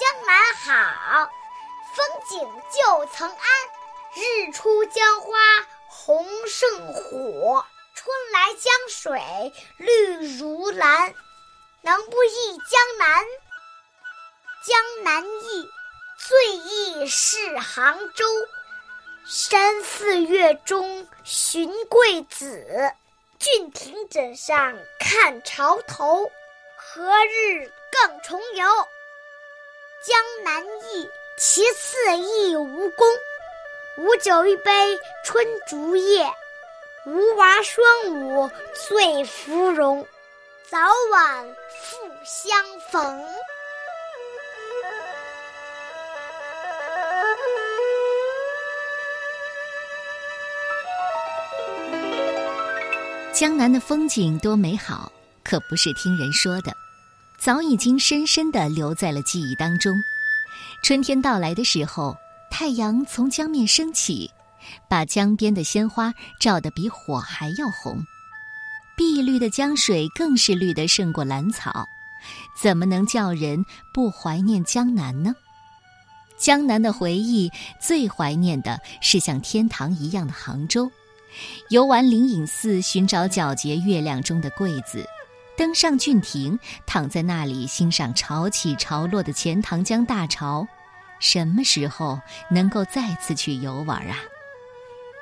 江南好，风景旧曾谙。日出江花红胜火，春来江水绿如蓝。能不忆江南？江南忆，最忆是杭州。山寺月中寻桂子，郡亭枕上看潮头。何日更重游？江南忆，其次忆吴宫。吴酒一杯春竹叶，吴娃双舞醉芙蓉。早晚复相逢。江南的风景多美好，可不是听人说的，早已经深深的留在了记忆当中。春天到来的时候，太阳从江面升起，把江边的鲜花照得比火还要红，碧绿的江水更是绿得胜过蓝草，怎么能叫人不怀念江南呢？江南的回忆，最怀念的是像天堂一样的杭州。游玩灵隐寺，寻找皎洁月亮中的桂子；登上郡亭，躺在那里欣赏潮起潮落的钱塘江大潮。什么时候能够再次去游玩啊？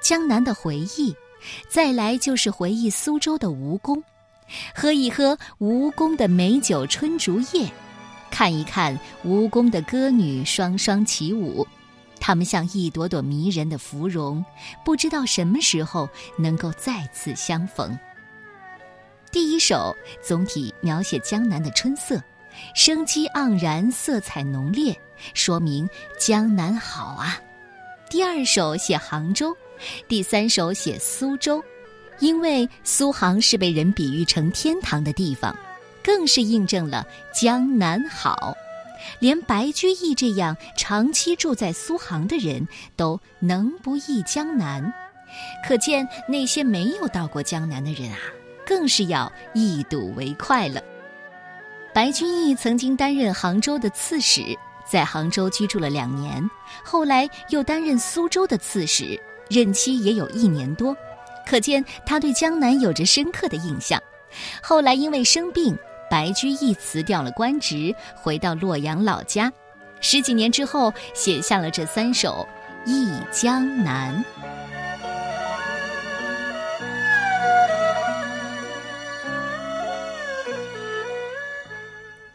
江南的回忆，再来就是回忆苏州的吴宫，喝一喝吴宫的美酒春竹叶，看一看吴宫的歌女双双起舞。他们像一朵朵迷人的芙蓉，不知道什么时候能够再次相逢。第一首总体描写江南的春色，生机盎然，色彩浓烈，说明江南好啊。第二首写杭州，第三首写苏州，因为苏杭是被人比喻成天堂的地方，更是印证了江南好。连白居易这样长期住在苏杭的人都能不忆江南，可见那些没有到过江南的人啊，更是要一睹为快了。白居易曾经担任杭州的刺史，在杭州居住了两年，后来又担任苏州的刺史，任期也有一年多，可见他对江南有着深刻的印象。后来因为生病。白居易辞掉了官职，回到洛阳老家。十几年之后，写下了这三首《忆江南》。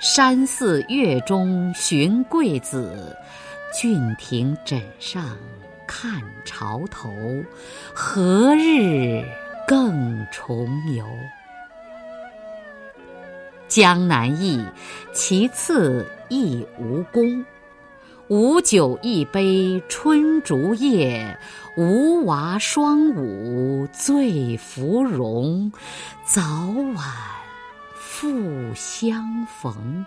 山寺月中寻桂子，郡亭枕上看潮头。何日更重游？江南忆，其次忆吴宫。吴酒一杯春竹叶，吴娃双舞醉芙蓉。早晚复相逢。